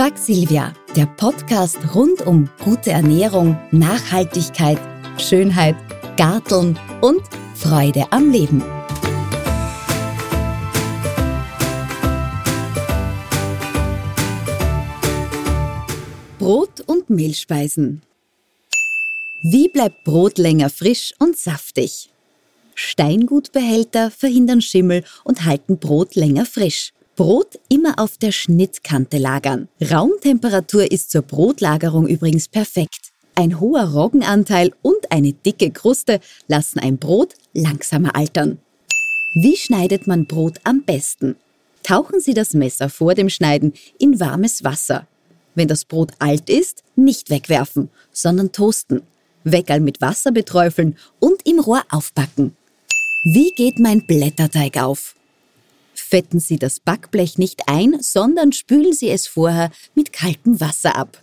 Frag Silvia, der Podcast rund um gute Ernährung, Nachhaltigkeit, Schönheit, Garteln und Freude am Leben. Brot und Mehlspeisen. Wie bleibt Brot länger frisch und saftig? Steingutbehälter verhindern Schimmel und halten Brot länger frisch. Brot immer auf der Schnittkante lagern. Raumtemperatur ist zur Brotlagerung übrigens perfekt. Ein hoher Roggenanteil und eine dicke Kruste lassen ein Brot langsamer altern. Wie schneidet man Brot am besten? Tauchen Sie das Messer vor dem Schneiden in warmes Wasser. Wenn das Brot alt ist, nicht wegwerfen, sondern toasten. Weckerl mit Wasser beträufeln und im Rohr aufbacken. Wie geht mein Blätterteig auf? Fetten Sie das Backblech nicht ein, sondern spülen Sie es vorher mit kaltem Wasser ab.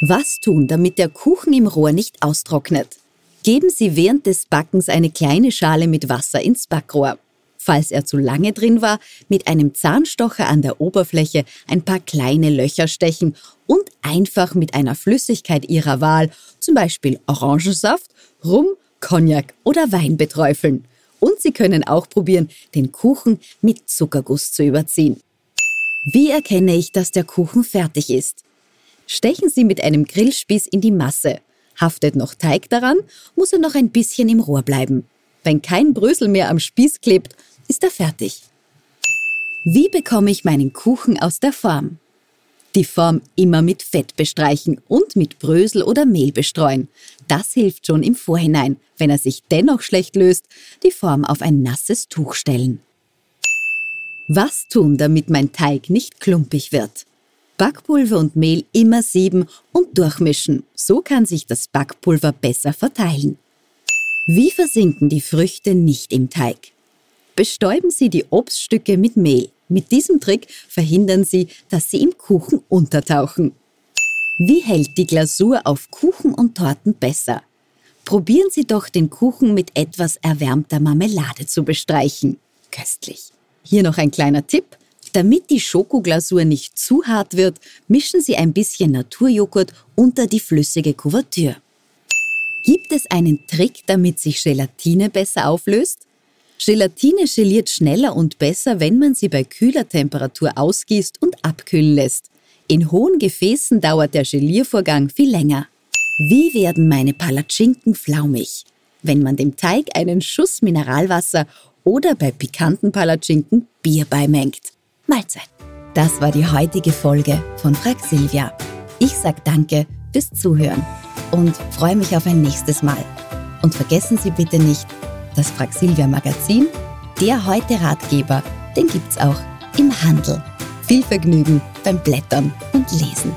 Was tun, damit der Kuchen im Rohr nicht austrocknet? Geben Sie während des Backens eine kleine Schale mit Wasser ins Backrohr. Falls er zu lange drin war, mit einem Zahnstocher an der Oberfläche ein paar kleine Löcher stechen und einfach mit einer Flüssigkeit Ihrer Wahl, zum Beispiel Orangensaft, Rum, Cognac oder Wein beträufeln. Und Sie können auch probieren, den Kuchen mit Zuckerguss zu überziehen. Wie erkenne ich, dass der Kuchen fertig ist? Stechen Sie mit einem Grillspieß in die Masse. Haftet noch Teig daran, muss er noch ein bisschen im Rohr bleiben. Wenn kein Brösel mehr am Spieß klebt, ist er fertig. Wie bekomme ich meinen Kuchen aus der Form? Die Form immer mit Fett bestreichen und mit Brösel oder Mehl bestreuen. Das hilft schon im Vorhinein. Wenn er sich dennoch schlecht löst, die Form auf ein nasses Tuch stellen. Was tun, damit mein Teig nicht klumpig wird? Backpulver und Mehl immer sieben und durchmischen. So kann sich das Backpulver besser verteilen. Wie versinken die Früchte nicht im Teig? Bestäuben Sie die Obststücke mit Mehl. Mit diesem Trick verhindern Sie, dass sie im Kuchen untertauchen. Wie hält die Glasur auf Kuchen und Torten besser? Probieren Sie doch den Kuchen mit etwas erwärmter Marmelade zu bestreichen. Köstlich. Hier noch ein kleiner Tipp. Damit die Schokoglasur nicht zu hart wird, mischen Sie ein bisschen Naturjoghurt unter die flüssige Kuvertür. Gibt es einen Trick, damit sich Gelatine besser auflöst? Gelatine geliert schneller und besser, wenn man sie bei kühler Temperatur ausgießt und abkühlen lässt. In hohen Gefäßen dauert der Geliervorgang viel länger. Wie werden meine Palatschinken flaumig? Wenn man dem Teig einen Schuss Mineralwasser oder bei pikanten Palatschinken Bier beimengt. Mahlzeit. Das war die heutige Folge von Frag Silvia. Ich sag Danke fürs Zuhören und freue mich auf ein nächstes Mal. Und vergessen Sie bitte nicht, das Frag Silvia Magazin, der heute Ratgeber, den gibt's auch im Handel. Viel Vergnügen beim Blättern und Lesen.